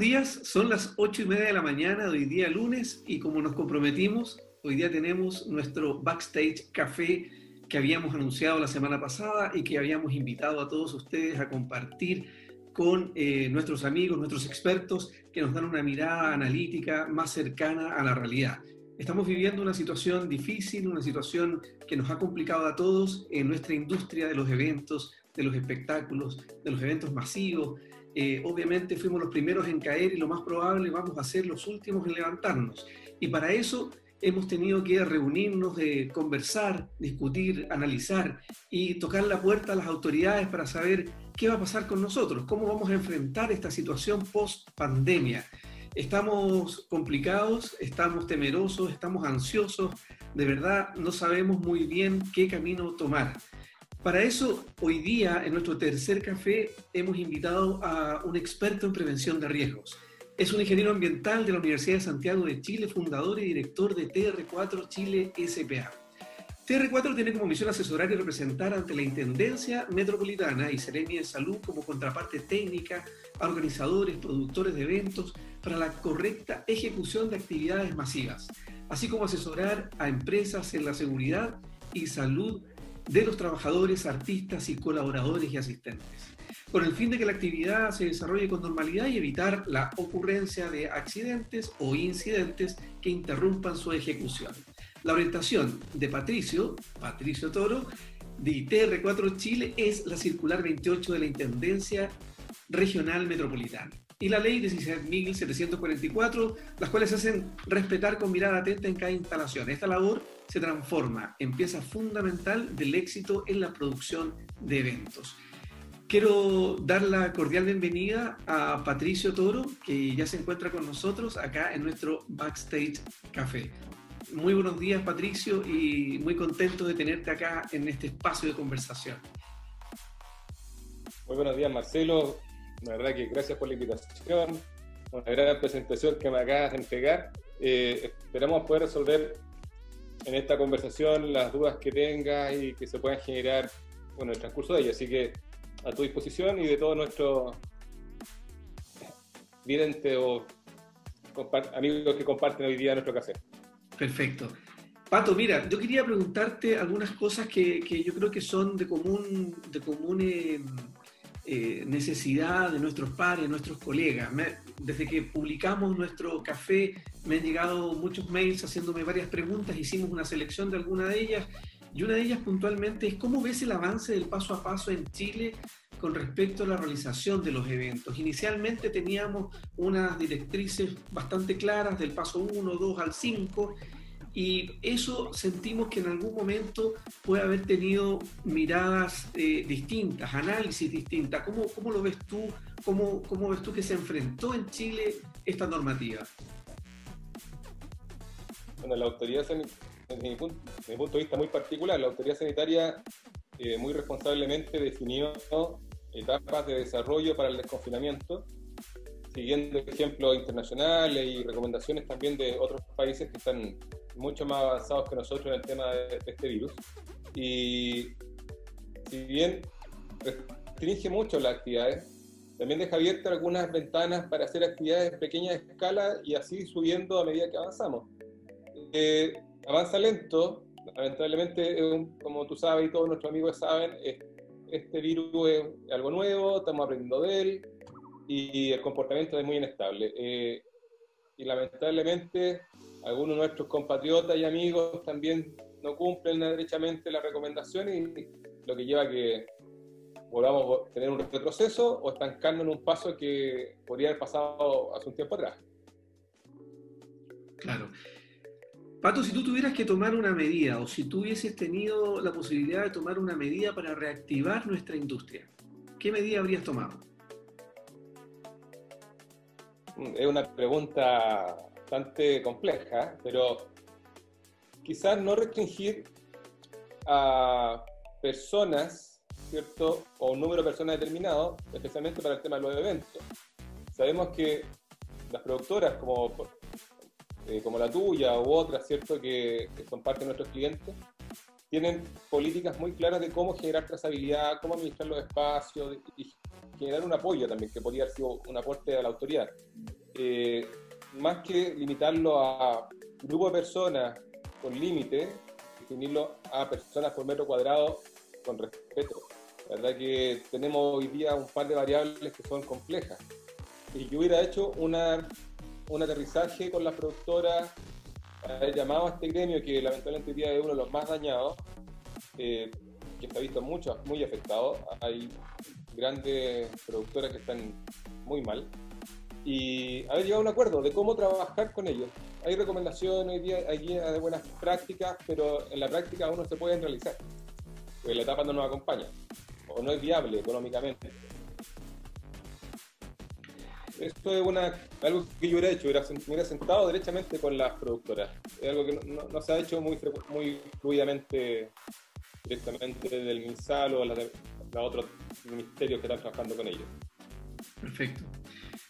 días, son las ocho y media de la mañana de hoy día lunes y como nos comprometimos, hoy día tenemos nuestro backstage café que habíamos anunciado la semana pasada y que habíamos invitado a todos ustedes a compartir con eh, nuestros amigos, nuestros expertos que nos dan una mirada analítica más cercana a la realidad. Estamos viviendo una situación difícil, una situación que nos ha complicado a todos en nuestra industria de los eventos, de los espectáculos, de los eventos masivos, eh, obviamente fuimos los primeros en caer y lo más probable vamos a ser los últimos en levantarnos. Y para eso hemos tenido que reunirnos, de conversar, discutir, analizar y tocar la puerta a las autoridades para saber qué va a pasar con nosotros, cómo vamos a enfrentar esta situación post pandemia. Estamos complicados, estamos temerosos, estamos ansiosos, de verdad no sabemos muy bien qué camino tomar. Para eso, hoy día, en nuestro tercer café, hemos invitado a un experto en prevención de riesgos. Es un ingeniero ambiental de la Universidad de Santiago de Chile, fundador y director de TR4 Chile SPA. TR4 tiene como misión asesorar y representar ante la Intendencia Metropolitana y Seremi de Salud como contraparte técnica a organizadores, productores de eventos para la correcta ejecución de actividades masivas, así como asesorar a empresas en la seguridad y salud de los trabajadores, artistas y colaboradores y asistentes, con el fin de que la actividad se desarrolle con normalidad y evitar la ocurrencia de accidentes o incidentes que interrumpan su ejecución. La orientación de Patricio, Patricio Toro, de ITR4 Chile es la circular 28 de la Intendencia Regional Metropolitana y la ley 17.744, las cuales hacen respetar con mirada atenta en cada instalación. Esta labor se transforma en pieza fundamental del éxito en la producción de eventos. Quiero dar la cordial bienvenida a Patricio Toro, que ya se encuentra con nosotros acá en nuestro Backstage Café. Muy buenos días, Patricio, y muy contento de tenerte acá en este espacio de conversación. Muy buenos días, Marcelo. La verdad que gracias por la invitación, una gran presentación que me acabas de entregar. Eh, esperamos poder resolver en esta conversación las dudas que tengas y que se puedan generar en el transcurso de ella. Así que a tu disposición y de todos nuestros videntes o amigos que comparten hoy día nuestro café. Perfecto. Pato, mira, yo quería preguntarte algunas cosas que, que yo creo que son de común, de común eh, eh, necesidad de nuestros pares, nuestros colegas. desde que publicamos nuestro café me han llegado muchos mails haciéndome varias preguntas, hicimos una selección de alguna de ellas y una de ellas puntualmente es cómo ves el avance del paso a paso en Chile con respecto a la realización de los eventos. Inicialmente teníamos unas directrices bastante claras del paso 1, 2 al 5 y eso sentimos que en algún momento puede haber tenido miradas eh, distintas, análisis distintas. ¿Cómo, ¿Cómo, lo ves tú? ¿Cómo, ¿Cómo ves tú que se enfrentó en Chile esta normativa? Bueno, la autoridad, desde mi, punto, mi punto de vista muy particular, la autoridad sanitaria eh, muy responsablemente definió etapas de desarrollo para el desconfinamiento siguiendo ejemplos internacionales y recomendaciones también de otros países que están mucho más avanzados que nosotros en el tema de, este virus. Y si bien restringe mucho las actividades, también deja abiertas algunas ventanas para hacer actividades en pequeña escala y así subiendo a medida que avanzamos. Eh, avanza lento, lamentablemente, como tú sabes y todos nuestros amigos saben, este virus es algo nuevo, estamos aprendiendo de él, y el comportamiento es muy inestable. Eh, y lamentablemente algunos de nuestros compatriotas y amigos también no cumplen derechamente la recomendación y lo que lleva a que volvamos a tener un retroceso o estancarnos en un paso que podría haber pasado hace un tiempo atrás. Claro. Pato, si tú tuvieras que tomar una medida o si tú hubieses tenido la posibilidad de tomar una medida para reactivar nuestra industria, ¿qué medida habrías tomado? es una pregunta bastante compleja, pero quizás no restringir a personas, ¿cierto? O un número de personas determinado, especialmente para el tema de los eventos. Sabemos que las productoras como, eh, como la tuya u otras, ¿cierto? Que, que son parte de nuestros clientes, tienen políticas muy claras de cómo generar trazabilidad, cómo administrar los espacios y generar un apoyo también, que podría haber sido un aporte a la autoridad. Eh, más que limitarlo a grupo de personas con límite, definirlo a personas por metro cuadrado con respeto. La verdad que tenemos hoy día un par de variables que son complejas. Y yo hubiera hecho una, un aterrizaje con las productoras, haber llamado a este gremio que lamentablemente hoy día es uno de los más dañados, eh, que está visto mucho, muy afectado. Hay grandes productoras que están muy mal. Y haber llegado a un acuerdo de cómo trabajar con ellos. Hay recomendaciones, hay guías de buenas prácticas, pero en la práctica aún no se pueden realizar, porque la etapa no nos acompaña o no es viable económicamente. Esto es una, algo que yo hubiera hecho, hubiera, me hubiera sentado derechamente con las productoras. Es algo que no, se ha hecho muy, muy fluidamente directamente del MinSal o los otros ministerios que están trabajando con ellos. Perfecto.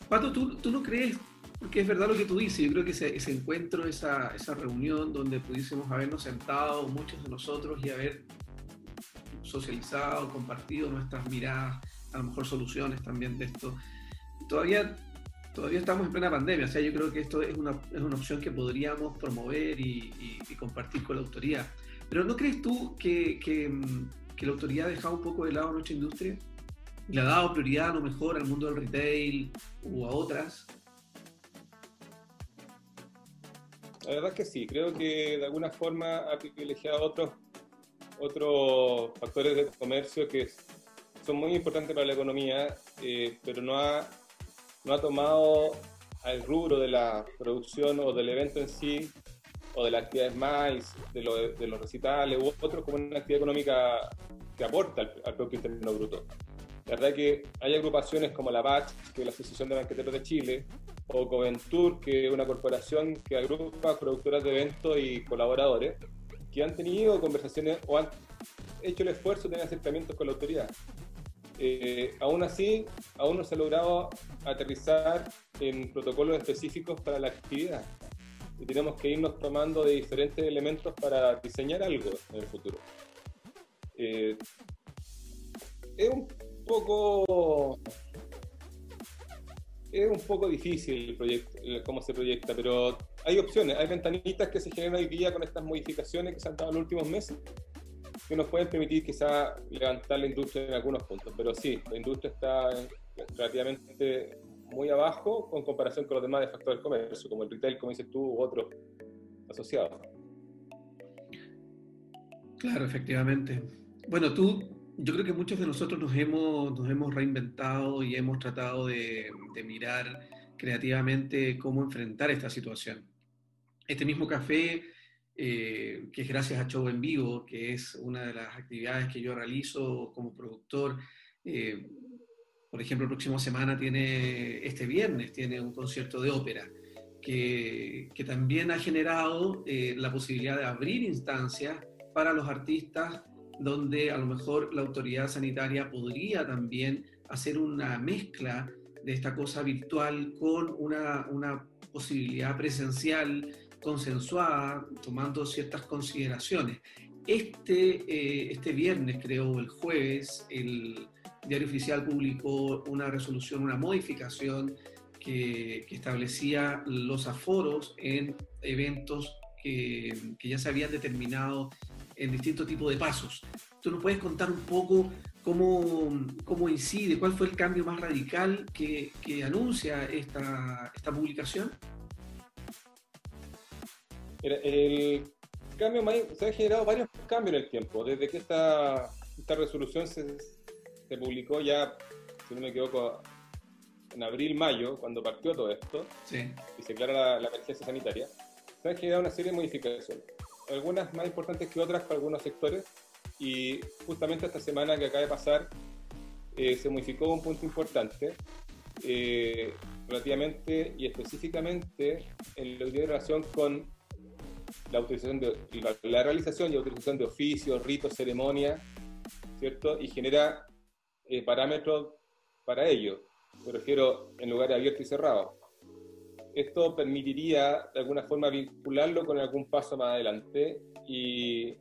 Pato, ¿tú, ¿tú no crees, porque es verdad lo que tú dices, yo creo que ese, ese encuentro, esa, esa reunión donde pudiésemos habernos sentado muchos de nosotros y haber socializado, compartido nuestras miradas, a lo mejor soluciones también de esto. Todavía, todavía estamos en plena pandemia, o sea, yo creo que esto es una, es una opción que podríamos promover y, compartir con la autoridad. Pero ¿no crees tú que, que, que, la autoridad ha dejado un poco de lado nuestra industria? ¿Le ha dado prioridad a lo mejor al mundo del retail o a otras? La verdad es que sí, creo que de alguna forma ha privilegiado otros factores de comercio que son muy importantes para la economía, eh, pero no ha, tomado al rubro de la producción o del evento en sí, o de las actividades más, de, de los recitales u otros, como una actividad económica que aporta al, al Producto Interno Bruto. La verdad que hay agrupaciones como la BACH, que es la Asociación de Banqueteros de Chile, o Coventur, que es una corporación que agrupa productoras de eventos y colaboradores, que han tenido conversaciones o han hecho el esfuerzo de tener acercamientos con la autoridad. Eh, aún así, aún no se ha logrado aterrizar en protocolos específicos para la actividad. Y tenemos que irnos tomando de diferentes elementos para diseñar algo en el futuro. Eh, es un poco es un poco difícil el proyecto, cómo se proyecta, pero hay opciones, hay ventanitas que se generan hoy día con estas modificaciones que se han dado en los últimos meses, que nos pueden permitir quizá levantar la industria en algunos puntos. Pero sí, la industria está relativamente muy abajo con comparación con los demás de factores del comercio, como el retail, como dices tú, u otros asociados. Claro, efectivamente. Bueno, tú yo creo que muchos de nosotros nos hemos, nos hemos reinventado y hemos tratado de, mirar creativamente cómo enfrentar esta situación. Este mismo café, eh, que es gracias a Show en Vivo, que es una de las actividades que yo realizo como productor, eh, por ejemplo, el próximo semana tiene, este viernes, tiene un concierto de ópera, que, que también ha generado eh, la posibilidad de abrir instancias para los artistas donde a lo mejor la autoridad sanitaria podría también hacer una mezcla de esta cosa virtual con una, posibilidad presencial consensuada, tomando ciertas consideraciones. Este, eh, este viernes, creo, el jueves, el diario oficial publicó una resolución, una modificación que, establecía los aforos en eventos que, que, ya se habían determinado en distintos tipos de pasos. ¿Tú nos puedes contar un poco cómo, cómo incide, cuál fue el cambio más radical que, que anuncia esta, esta publicación? El cambio se han generado varios cambios en el tiempo. Desde que esta, esta resolución se, se publicó ya, si no me equivoco, en abril, mayo, cuando partió todo esto, y se declara la, la emergencia sanitaria, se han generado una serie de modificaciones algunas más importantes que otras para algunos sectores. Y justamente esta semana que acaba de pasar eh, se modificó un punto importante eh, relativamente y específicamente en lo que tiene relación con la, utilización de, la, realización y la utilización de oficios, ritos, ceremonias, ¿cierto? Y genera eh, parámetros para ello. Me refiero en lugares abiertos y cerrados esto permitiría de alguna forma vincularlo con algún paso más adelante y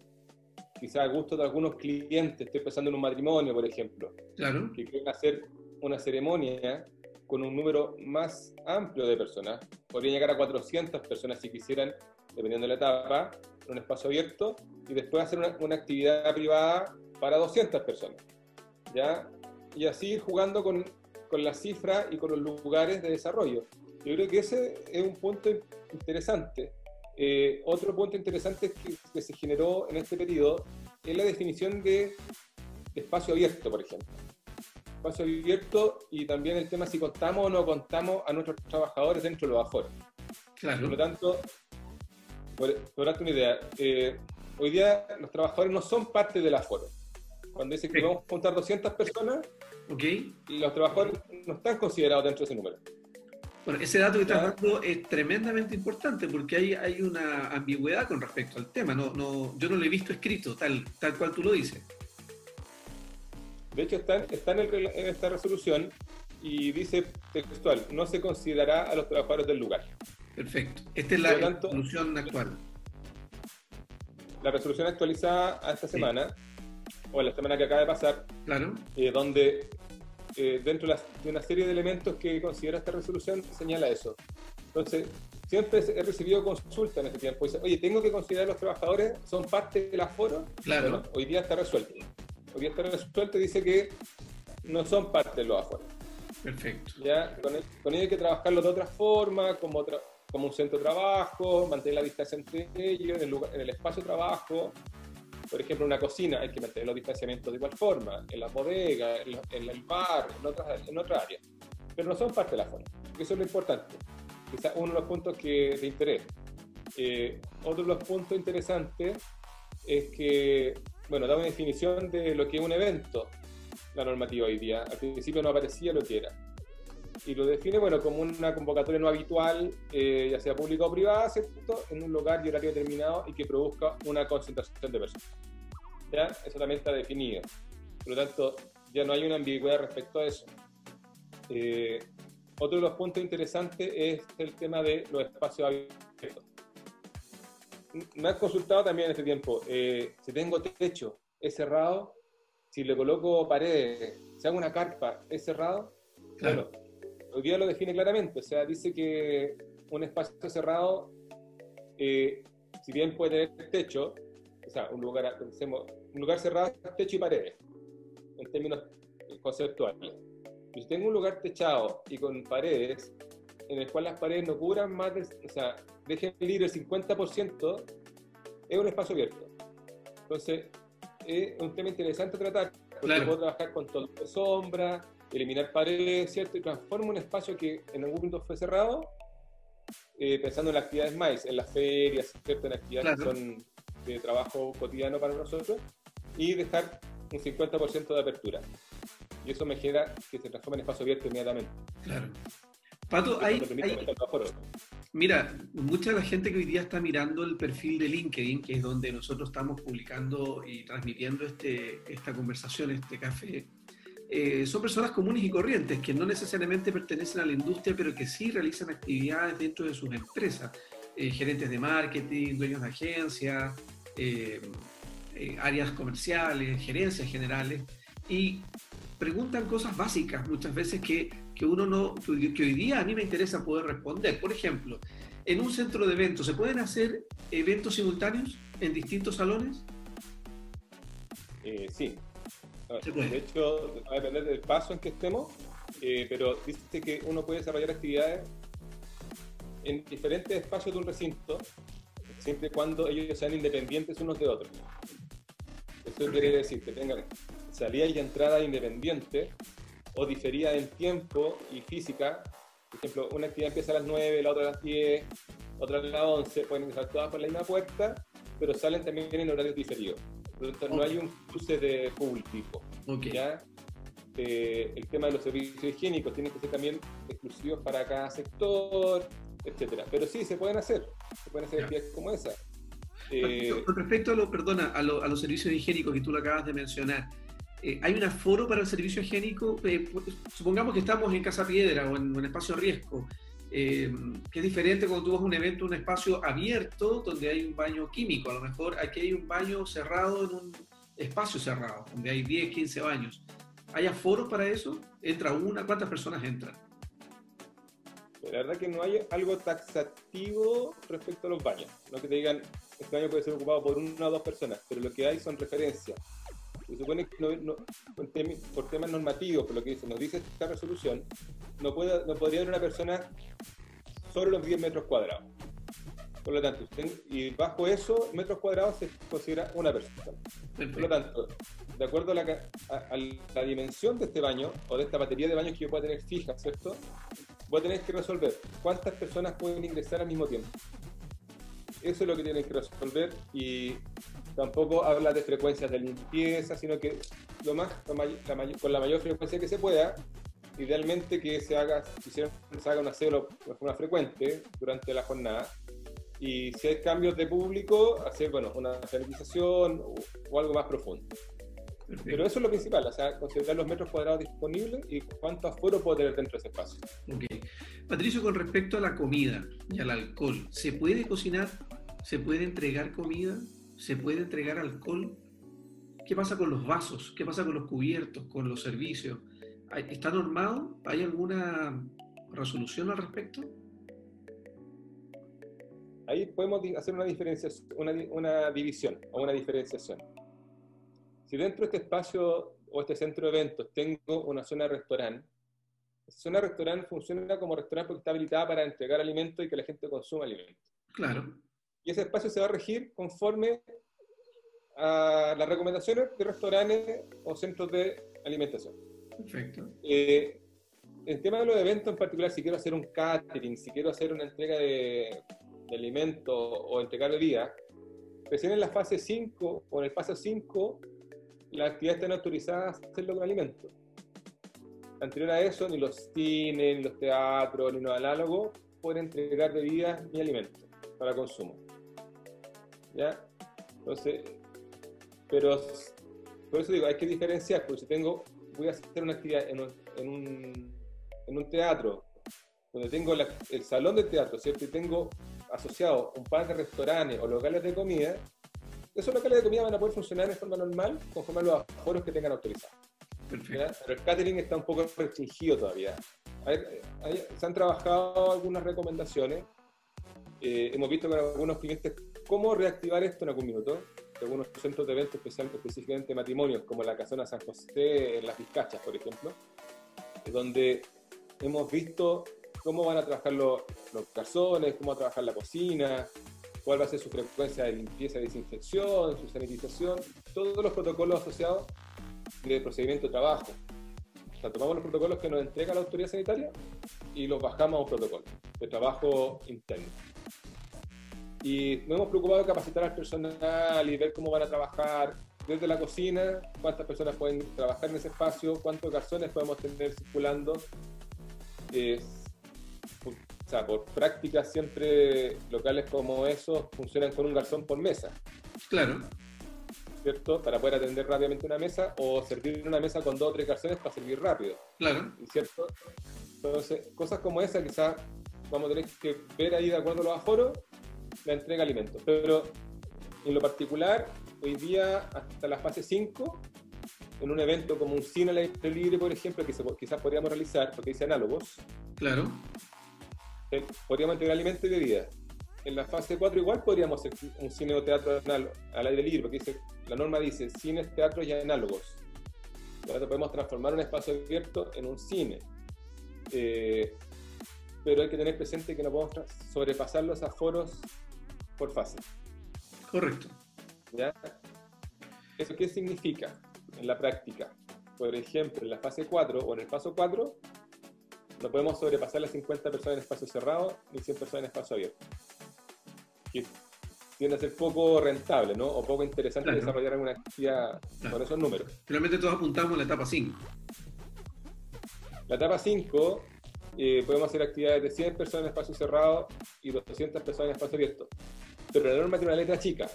quizá a gusto de algunos clientes, estoy pensando en un matrimonio, por ejemplo, claro. que quieren hacer una ceremonia con un número más amplio de personas, podrían llegar a 400 personas si quisieran, dependiendo de la etapa, en un espacio abierto, y después hacer una, una actividad privada para 200 personas. ¿ya? Y así ir jugando con, con las cifras y con los lugares de desarrollo. Yo creo que ese es un punto interesante. Eh, otro punto interesante que, que, se generó en este periodo es la definición de, de espacio abierto, por ejemplo. Espacio abierto y también el tema si contamos o no contamos a nuestros trabajadores dentro de los aforos. Claro. Por lo tanto, por, por darte una idea, eh, hoy día los trabajadores no son parte del aforo. Cuando dice que Sí. vamos a juntar 200 personas, ¿Ok? los trabajadores no están considerados dentro de ese número. Bueno, ese dato que estás dando es tremendamente importante porque hay, hay una ambigüedad con respecto al tema. No, no, yo no lo he visto escrito tal, tal cual tú lo dices. De hecho, está, en- está en, el regla- en esta resolución y dice textual, no se considerará a los trabajadores del lugar. Perfecto. Esta es la Por lo tanto- solución actual. La resolución actualizada a esta Sí. semana, o la semana que acaba de pasar, Claro. eh, donde eh, dentro de, una serie de elementos que considera esta resolución señala eso. Entonces, siempre he recibido consulta en este tiempo. Dice, oye, ¿tengo que considerar a los trabajadores son parte del aforo? Claro. Bueno, hoy día está resuelto. Hoy día está resuelto y dice que no son parte de los aforos. Perfecto. ¿ya? Con, el- con ello hay que trabajarlo de otra forma, como, otra- como un centro de trabajo, mantener la distancia entre ellos, en el, lugar- en el espacio de trabajo. Por ejemplo, en una cocina hay que mantener los distanciamientos de igual forma, en la bodega, en, la- en el bar, en otras en otra área. Pero no son parte de la forma. Eso es lo importante. Quizás uno de los puntos que de interés. Eh, otro de los puntos interesantes es que, bueno, da una definición de lo que es un evento, la normativa hoy día. Al principio no aparecía lo que era y lo define bueno como una convocatoria no habitual, eh, ya sea pública o privada, ¿cierto? en un lugar y horario determinado y que produzca una concentración de personas. ¿Ya? Eso también está definido. Por lo tanto, ya no hay una ambigüedad respecto a eso. Eh, otro de los puntos interesantes es el tema de los espacios abiertos. Me has consultado también en este tiempo, eh, si tengo techo, ¿es cerrado? Si le coloco paredes, si hago una carpa, ¿es cerrado? Claro. Bueno, hoy día lo define claramente, o sea, dice que un espacio cerrado, eh, si bien puede tener techo, o sea, un lugar, pensemos, un lugar cerrado es techo y paredes, en términos conceptuales. Si tengo un lugar techado y con paredes, en el cual las paredes no cubran más del, o sea, dejen libre el 50%, es un espacio abierto. Entonces, es un tema interesante tratar, porque Claro. puedo trabajar con todo de sombra, eliminar paredes, ¿cierto? Y transformo un espacio que en algún punto fue cerrado, eh, pensando en las actividades más, en las ferias, ¿cierto? En actividades Claro. que son de trabajo cotidiano para nosotros, y dejar un 50% de apertura. Y eso me genera que se transforme en espacio abierto inmediatamente. Claro. Pato, hay, hay-. Mira, mucha de la gente que hoy día está mirando el perfil de LinkedIn, que es donde nosotros estamos publicando y transmitiendo este, esta conversación, este café, eh, son personas comunes y corrientes que no necesariamente pertenecen a la industria, pero que sí realizan actividades dentro de sus empresas. Eh, gerentes de marketing, dueños de agencias, eh, eh, áreas comerciales, gerencias generales, y preguntan cosas básicas muchas veces que, que uno no, que que hoy día a mí me interesa poder responder. Por ejemplo, en un centro de eventos, ¿se pueden hacer eventos simultáneos en distintos salones? Eh, sí. Puede. De hecho, va a depender del paso en que estemos, eh, pero dice que uno puede desarrollar actividades en diferentes espacios de un recinto, siempre y cuando ellos sean independientes unos de otros. Esto quiere decir que tengan salida y entrada independientes o diferida en tiempo y física. Por ejemplo, una actividad empieza a las 9, la otra a las 10, otra a las 11, pueden empezar todas por la misma puerta, pero salen también en horarios diferidos. No hay un cruce de público. Ok. ¿ya? Eh, el tema de los servicios higiénicos tiene que ser también exclusivos para cada sector, etcétera. Pero sí, se pueden hacer, se pueden hacer actividades como esa. Eh, Con con respecto a lo, perdona, a, lo- a los servicios higiénicos que tú lo acabas de mencionar, eh, ¿hay un aforo para el servicio higiénico? Eh, pues, supongamos que estamos en Casa Piedra o en un espacio riesgo. Eh, que es diferente cuando tú vas a un evento, un espacio abierto donde hay un baño químico. A lo mejor aquí hay un baño cerrado en un espacio cerrado, donde hay 10, 15 baños. ¿Hay aforos para eso? ¿Entra una? ¿Cuántas personas entran? La verdad que no hay algo taxativo respecto a los baños. No que te digan, este baño puede ser ocupado por una o dos personas, pero lo que hay son referencias. Se supone que por temas normativos, por lo que dice, nos dice esta resolución, no, puede, no podría haber una persona sobre los 10 metros cuadrados. Por lo tanto, y bajo eso, metros cuadrados se considera una persona. Por lo tanto, de acuerdo a la, a la, dimensión de este baño o de esta batería de baños que yo pueda tener fija, ¿cierto? Voy a tener que resolver cuántas personas pueden ingresar al mismo tiempo. Eso es lo que tienes que resolver y tampoco habla de frecuencias de limpieza, sino que lo más, con la mayor frecuencia que se pueda, idealmente que se haga, se haga un aseo de forma frecuente durante la jornada. Y si hay cambios de público, hacer bueno, una sanitización o, o algo más profundo. Pero eso es lo principal, o sea, considerar los metros cuadrados disponibles y cuánto aforo puedo tener dentro de ese espacio. Patricio, con respecto a la comida y al alcohol, ¿se puede cocinar? ¿Se puede entregar comida? ¿Se puede entregar alcohol? ¿Qué pasa con los vasos? ¿Qué pasa con los cubiertos, con los servicios? ¿Está normado? ¿Hay alguna resolución al respecto? Ahí podemos hacer una, diferenciación, una, una división o una diferenciación. Si dentro de este espacio o este centro de eventos tengo una zona de restaurante, esa zona de restaurante funciona como restaurante porque está habilitada para entregar alimentos y que la gente consuma alimentos. Claro. Y ese espacio se va a regir conforme a las recomendaciones de restaurantes o centros de alimentación. Perfecto. Eh, el tema de los eventos en particular, si quiero hacer un catering, si quiero hacer una entrega de, de alimentos o entregar bebidas, recién en la fase 5 o en el paso 5 las actividades están autorizadas a hacerlo con alimentos. Anterior a eso, ni los cines, ni los teatros, ni los análogos pueden entregar bebidas ni alimentos para consumo. ¿Ya? Entonces, pero por eso digo, hay que diferenciar, porque si tengo, voy a hacer una actividad en un, en un, en un teatro, donde tengo el salón de teatro, ¿cierto? Y tengo asociado un par de restaurantes o locales de comida, esos locales de comida van a poder funcionar de forma normal conforme a los aforos que tengan autorizados. Pero el catering está un poco restringido todavía. se han trabajado algunas recomendaciones. Eh, hemos visto con algunos clientes cómo reactivar esto en algún minuto. Algunos centros de eventos, específicamente matrimonios, como la Casona San José, en las Vizcachas, por ejemplo, donde hemos visto cómo van a trabajar los, los garzones, cómo va a trabajar la cocina, cuál va a ser su frecuencia de limpieza y desinfección, su sanitización, todos los protocolos asociados de procedimiento de trabajo. O sea, tomamos los protocolos que nos entrega la autoridad sanitaria y los bajamos a un protocolo de trabajo interno. Y nos hemos preocupado de capacitar al personal y ver cómo van a trabajar desde la cocina, cuántas personas pueden trabajar en ese espacio, cuántos garzones podemos tener circulando. Eh, sea, por práctica siempre locales como esos funcionan con un garzón por mesa. Claro. ¿Cierto? Para poder atender rápidamente una mesa o servir una mesa con dos o tres garzones para servir rápido. Claro. ¿Cierto? Entonces, cosas como esa quizás vamos a tener que ver ahí de acuerdo a los aforos la entrega de alimentos. Pero en lo particular, hoy día hasta la fase 5, en un evento como un cine al aire libre, por ejemplo, que quizás podríamos realizar, porque dice análogos. Claro podríamos entregar alimentos y bebidas. En la fase 4 igual podríamos hacer un cine o teatro al aire libre, porque dice, la norma dice cines, teatros y análogos. Entonces podemos transformar un espacio abierto en un cine. Eh, pero hay que tener presente que no podemos sobrepasar los aforos por fase. Correcto. ¿Ya? ¿Eso qué significa en la práctica? Por ejemplo, en la fase 4 o en el paso 4, no podemos sobrepasar las 50 personas en espacio cerrado ni 100 personas en espacio abierto. Que tiende a ser poco rentable, ¿no? O poco interesante desarrollar alguna actividad con esos números. Finalmente todos apuntamos a la etapa 5. La etapa 5 eh, podemos hacer actividades de 100 personas en espacio cerrado y 200 personas en espacio abierto. Pero la norma tiene una letra chica.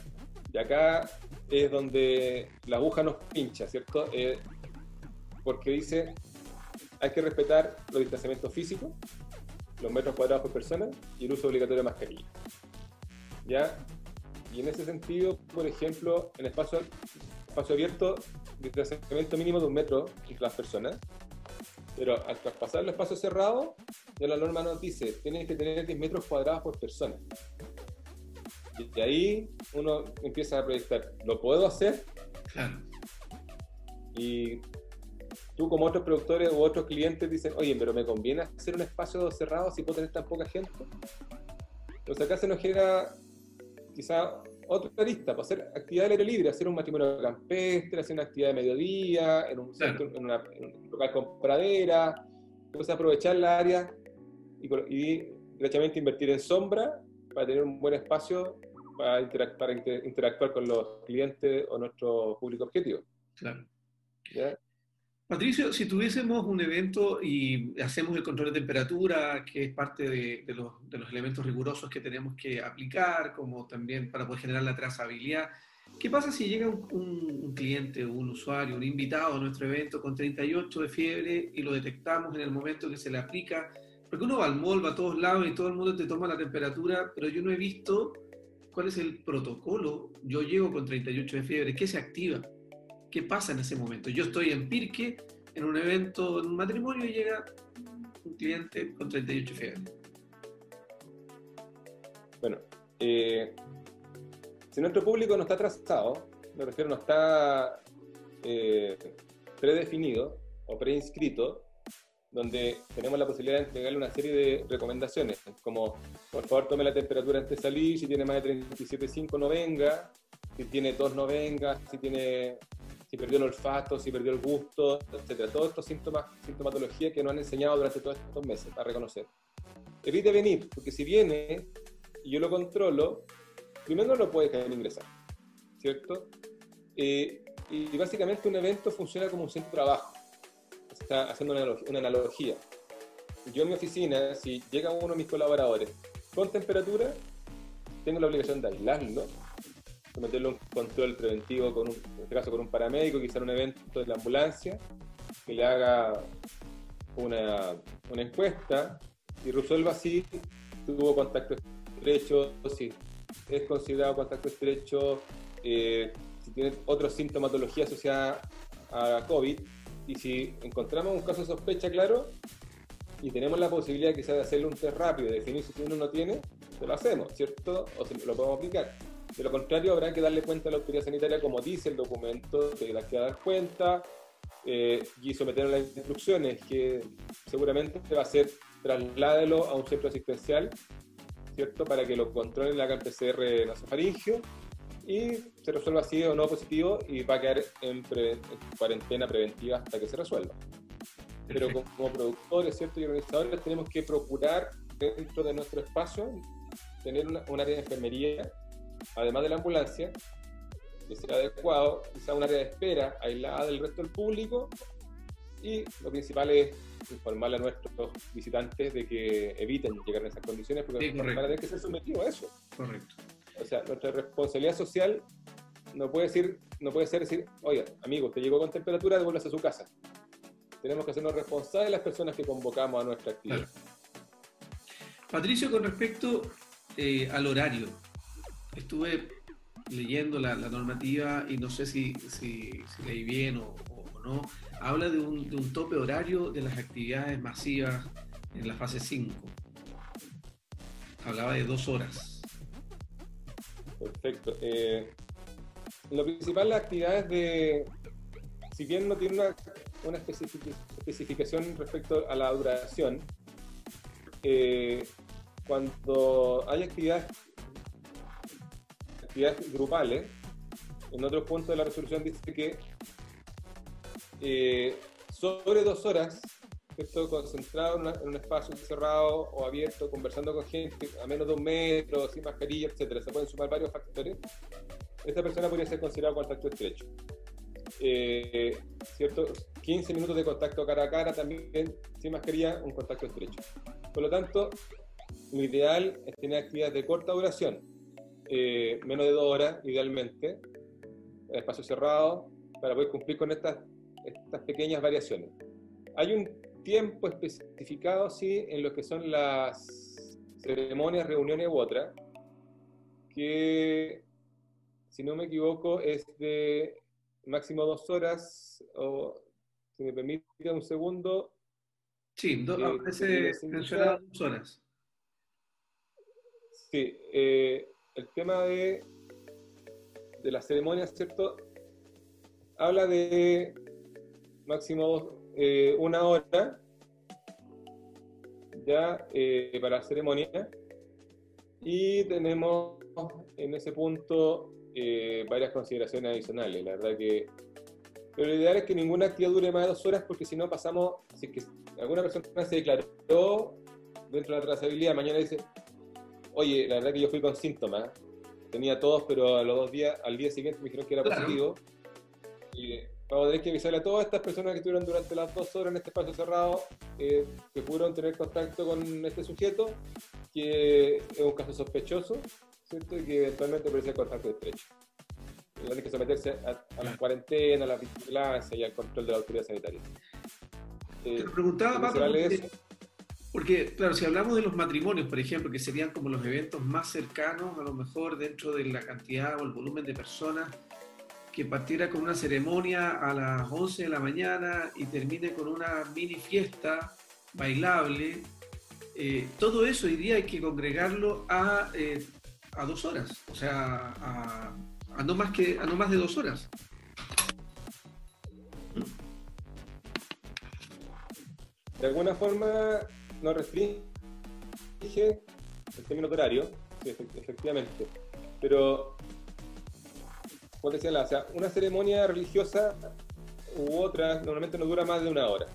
Y acá es donde la aguja nos pincha, ¿cierto? Eh, porque dice hay que respetar los distanciamientos físicos, los metros cuadrados por persona y el uso obligatorio de mascarilla. ¿Ya? Y en ese sentido, por ejemplo, en espacio, espacio abierto, distanciamiento mínimo de un metro entre las personas, pero al traspasar el espacio cerrado, ya la norma nos dice, tienes que tener 10 metros cuadrados por persona. Y ahí uno empieza a proyectar, ¿lo puedo hacer? Claro. Y tú como otros productores u otros clientes dicen, oye, pero me conviene hacer un espacio cerrado si puedo tener tan poca gente. Entonces acá se nos genera quizá otra lista, para hacer actividad al aire libre, hacer un matrimonio campestre, hacer una actividad de mediodía, en un, centro, en, una, local con pradera, entonces aprovechar la área y, y derechamente invertir en sombra para tener un buen espacio para, interactuar con los clientes o nuestro público objetivo. Claro. Patricio, si tuviésemos un evento y hacemos el control de temperatura, que es parte de, los, elementos rigurosos que tenemos que aplicar, como también para poder generar la trazabilidad, ¿qué pasa si llega un, cliente, un usuario, un invitado a nuestro evento con 38 de fiebre y lo detectamos en el momento que se le aplica? Porque uno va al mall, va a todos lados y todo el mundo te toma la temperatura, pero yo no he visto cuál es el protocolo. Yo llego con 38 de fiebre, ¿qué se activa? ¿Qué pasa en ese momento? Yo estoy en Pirque, en un evento, en un matrimonio, y llega un cliente con 38 fiebre. Bueno, eh, si nuestro público no está trazado, me refiero, no está eh, predefinido o preinscrito, donde tenemos la posibilidad de entregarle una serie de recomendaciones, como por favor tome la temperatura antes de salir, si tiene más de 37,5 no venga, si tiene tos no venga, si tiene si perdió el olfato, si perdió el gusto, etcétera. Todos estos síntomas, sintomatología que nos han enseñado durante todos estos meses a reconocer. Evite venir, porque si viene y yo lo controlo, primero no lo puede dejar ingresar, ¿cierto? Eh, y básicamente un evento funciona como un centro de trabajo. Está haciendo una analogía. Yo en mi oficina, si llega uno de mis colaboradores con temperatura, tengo la obligación de aislarlo someterlo a un control preventivo, con un, en este caso con un paramédico, quizá en un evento de la ambulancia, que le haga una, una encuesta y resuelva si tuvo contacto estrecho, si es considerado contacto estrecho, eh, si tiene otra sintomatología asociada a COVID y si encontramos un caso de sospecha claro y tenemos la posibilidad quizás de hacerle un test rápido, de definir si uno no tiene, lo hacemos, ¿cierto? O si lo podemos aplicar. De lo contrario, habrá que darle cuenta a la autoridad sanitaria, como dice el documento, que la que dar cuenta eh, y someter las instrucciones, que seguramente va a ser trasládelo a un centro asistencial, ¿cierto? Para que lo controlen la PCR nasofaringio y se resuelva así o no positivo y va a quedar en, cuarentena preventiva hasta que se resuelva. Pero como, productores ¿cierto? y organizadores tenemos que procurar dentro de nuestro espacio tener un área de enfermería además de la ambulancia, que sea adecuado, quizá un área de espera aislada del resto del público y lo principal es informarle a nuestros visitantes de que eviten llegar en esas condiciones porque van a tener que ser sometidos a eso. Correcto. O sea, nuestra responsabilidad social no puede, decir, no puede ser decir, oye, amigo, usted llegó con temperatura, devuélvase a su casa. Tenemos que hacernos responsables de las personas que convocamos a nuestra actividad. Patricio, con respecto eh, al horario, estuve leyendo la, normativa y no sé si, si, leí bien o, no, habla de un, de un, tope horario de las actividades masivas en la fase 5. Hablaba de dos horas. Perfecto. Eh, lo principal, las actividades de, si bien no tiene una, una especificación respecto a la duración, eh, cuando hay actividades actividades grupales, en otro punto de la resolución dice que eh, sobre dos horas, esto concentrado en, un espacio cerrado o abierto, conversando con gente a menos de un metro, sin mascarilla, etcétera, se pueden sumar varios factores, esta persona podría ser considerada contacto estrecho. Eh, ¿cierto? 15 minutos de contacto cara a cara también sin mascarilla, un contacto estrecho. Por lo tanto, lo ideal es tener actividades de corta duración, eh, menos de dos horas, idealmente, en espacio cerrado, para poder cumplir con estas, estas pequeñas variaciones. Hay un tiempo especificado, sí, en lo que son las ceremonias, reuniones u otras, que, si no me equivoco, es de máximo dos horas, o si me permite un segundo. Sí, do, eh, dos horas. Sí, eh, el tema de, de las ceremonias, ¿cierto? Habla de máximo eh, una hora ya eh, para la ceremonia y tenemos en ese punto eh, varias consideraciones adicionales. La verdad que pero lo ideal es que ninguna actividad dure más de dos horas porque si no pasamos, si que alguna persona se declaró dentro de la trazabilidad, mañana dice, oye, la verdad que yo fui con síntomas, tenía todos, pero a los dos días, al día siguiente me dijeron que era positivo. Y vamos a tener que avisarle a todas estas personas que estuvieron durante las dos horas en este espacio cerrado, eh, que pudieron tener contacto con este sujeto, que es un caso sospechoso, ¿cierto? Y que eventualmente parece contacto estrecho. Tienen que someterse a, la cuarentena, a la vigilancia y al control de la autoridad sanitaria. Eh, Te preguntaba, porque, porque, claro, si hablamos de los matrimonios, por ejemplo, que serían como los eventos más cercanos, a lo mejor dentro de la cantidad o el volumen de personas que partiera con una ceremonia a las 11 de la mañana y termine con una mini fiesta bailable. Eh, todo eso hoy día hay que congregarlo a, eh, a dos horas, o sea, a, no más que, a no más de dos horas. De alguna forma no restringe el término horario, efectivamente, pero como decía, o sea, una ceremonia religiosa u otra normalmente no dura más de una hora.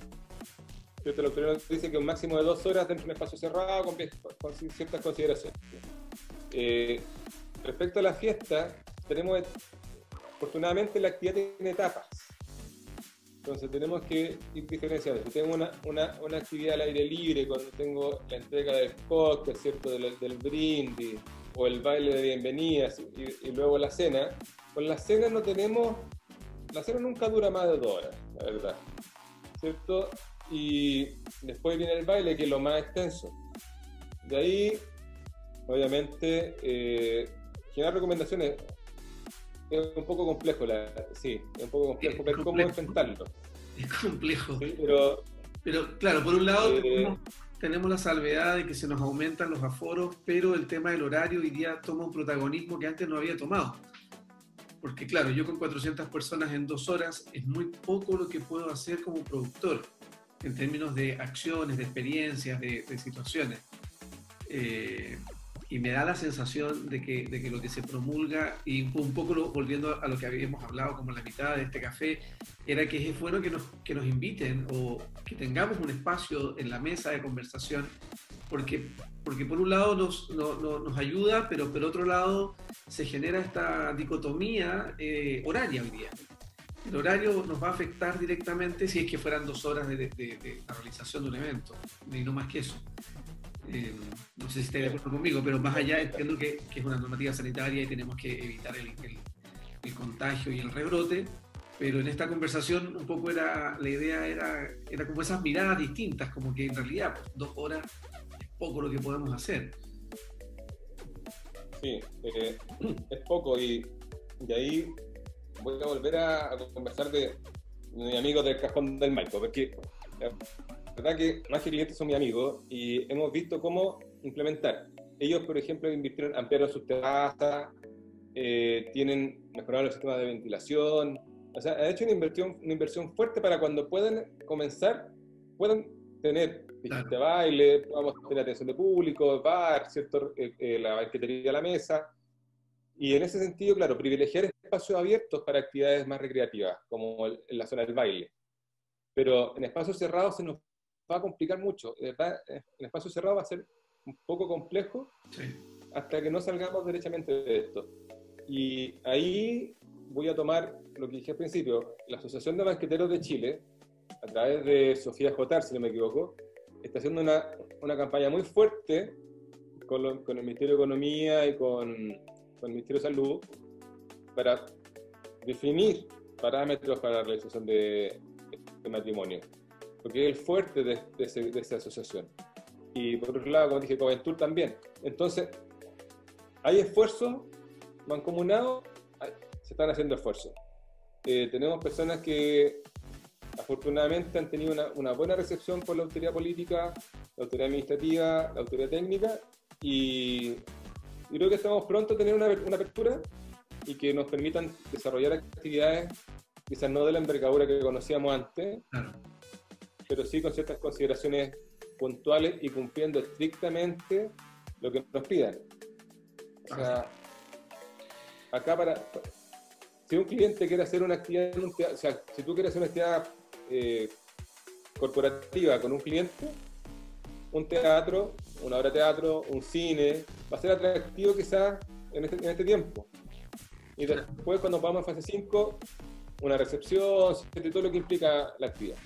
Te lo primero dice que un máximo de dos horas dentro de un espacio cerrado con, ciertas consideraciones. Eh, respecto a la fiesta, tenemos, afortunadamente la actividad tiene etapas. Entonces tenemos que ir diferenciando. Si tengo una, una, una, actividad al aire libre, cuando tengo la entrega del cóctel, ¿cierto? Del, del brindis, o el baile de bienvenidas y, y, luego la cena, con la cena no tenemos, la cena nunca dura más de dos horas, la verdad, ¿cierto? Y después viene el baile, que es lo más extenso. De ahí, obviamente, eh, generar recomendaciones es un poco complejo, la, sí, es un poco complejo ver cómo enfrentarlo. Es complejo. pero, pero, claro, por un lado eh, tenemos, la salvedad de que se nos aumentan los aforos, pero el tema del horario hoy día toma un protagonismo que antes no había tomado. Porque claro, yo con 400 personas en dos horas es muy poco lo que puedo hacer como productor en términos de acciones, de experiencias, de, situaciones. Eh, y me da la sensación de que, de que, lo que se promulga, y un poco volviendo a lo que habíamos hablado como la mitad de este café, era que es bueno que nos, que nos inviten o que tengamos un espacio en la mesa de conversación, porque, porque por un lado nos, nos ayuda, pero por otro lado se genera esta dicotomía eh, horaria hoy día. El horario nos va a afectar directamente si es que fueran dos horas de, de, la realización de un evento, y no más que eso. Eh, no sé si estáis de acuerdo conmigo, pero más allá entiendo que, que es una normativa sanitaria y tenemos que evitar el, el, contagio y el rebrote, pero en esta conversación un poco era, la idea era, era como esas miradas distintas, como que en realidad pues, dos horas poco lo que podemos hacer. Sí, eh, es poco y de ahí voy a volver a, conversar de, mi amigo del cajón del Maico, porque la verdad que más que clientes son mis amigos y hemos visto cómo implementar. Ellos, por ejemplo, invirtieron, ampliaron sus terrazas, eh, tienen mejorado los sistemas de ventilación, o sea, han hecho una inversión, una inversión fuerte para cuando puedan comenzar, puedan tener pistas de baile, podamos tener atención de público, bar, ¿cierto? Eh, eh, la banquetería a la mesa. Y en ese sentido, claro, privilegiar espacios abiertos para actividades más recreativas, como en la zona del baile. Pero en espacios cerrados se nos va a complicar mucho. Verdad, eh, en espacio cerrado va a ser un poco complejo hasta que no salgamos derechamente de esto. Y ahí voy a tomar lo que dije al principio. La Asociación de Banqueteros de Chile a través de Sofía Jotar, si no me equivoco, está haciendo una, una campaña muy fuerte con, con, el Ministerio de Economía y con, con, el Ministerio de Salud para definir parámetros para la realización de, de matrimonio. porque es el fuerte de, de, esa asociación. Y por otro lado, como dije, Coventur también. Entonces, hay esfuerzos mancomunados, se están haciendo esfuerzos. Eh, tenemos personas que afortunadamente han tenido una, una, buena recepción por la autoridad política, la autoridad administrativa, la autoridad técnica, y, creo que estamos pronto a tener una, una apertura y que nos permitan desarrollar actividades quizás no de la envergadura que conocíamos antes, pero sí con ciertas consideraciones puntuales y cumpliendo estrictamente lo que nos pidan. O sea, acá para, si un cliente quiere hacer una actividad o sea, si tú quieres hacer una actividad eh, corporativa con un cliente, un teatro, una obra de teatro, un cine, va a ser atractivo quizás en este, en este tiempo. Y después cuando vamos a fase 5, una recepción, todo lo que implica la actividad.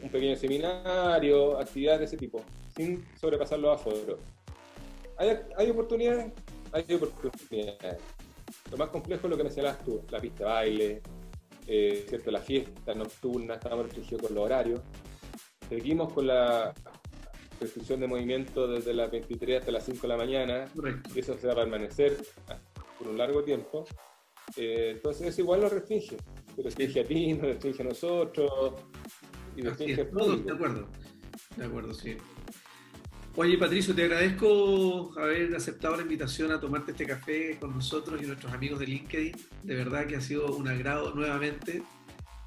Un pequeño seminario, actividades de ese tipo, sin sobrepasar los aforos. ¿Hay, hay oportunidades? Hay oportunidades. Lo más complejo es lo que mencionabas tú, la pista de baile, eh, ¿cierto? la fiesta nocturna, estamos restringidos con los horarios. Seguimos con la restricción de movimiento desde las 23 hasta las 5 de la mañana, y eso se va a permanecer por un largo tiempo. Eh, entonces eso igual lo restringe, lo restringe a ti, nos restringe a nosotros, y restringe a todos. De acuerdo, de acuerdo, sí. Oye, Patricio, te agradezco haber aceptado la invitación a tomarte este café con nosotros y nuestros amigos de LinkedIn. De verdad que ha sido un agrado nuevamente.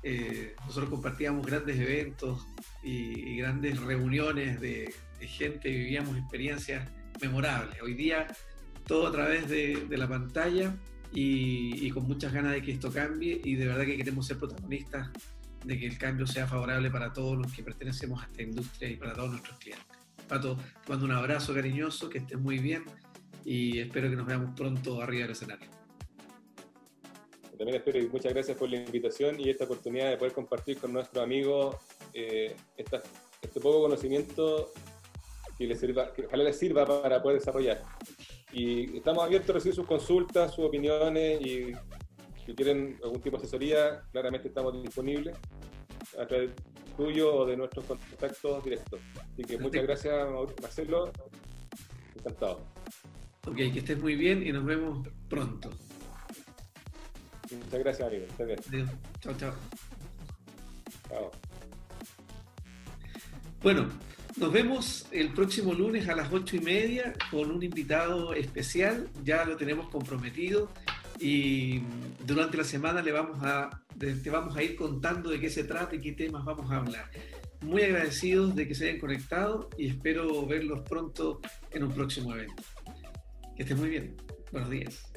Eh, nosotros compartíamos grandes eventos y, grandes reuniones de, gente y vivíamos experiencias memorables. Hoy día todo a través de, la pantalla y, y, con muchas ganas de que esto cambie y de verdad que queremos ser protagonistas de que el cambio sea favorable para todos los que pertenecemos a esta industria y para todos nuestros clientes. Pato, te mando un abrazo cariñoso, que estés muy bien y espero que nos veamos pronto arriba del escenario. También espero y muchas gracias por la invitación y esta oportunidad de poder compartir con nuestros amigos eh, este poco conocimiento que, les sirva, ojalá les sirva para poder desarrollar. Y estamos abiertos a recibir sus consultas, sus opiniones y si quieren algún tipo de asesoría, claramente estamos disponibles a través tuyo o de nuestros contactos directos. Así que muchas gracias, Marcelo. Encantado. Ok, que estés muy bien y nos vemos pronto. Muchas gracias, amigo. bien. Chao, chao. Chao. Bueno, nos vemos el próximo lunes a las ocho y media con un invitado especial. Ya lo tenemos comprometido y durante la semana le vamos a, te vamos a ir contando de qué se trata y qué temas vamos a hablar. Muy agradecidos de que se hayan conectado y espero verlos pronto en un próximo evento. Que estén muy bien. Buenos días.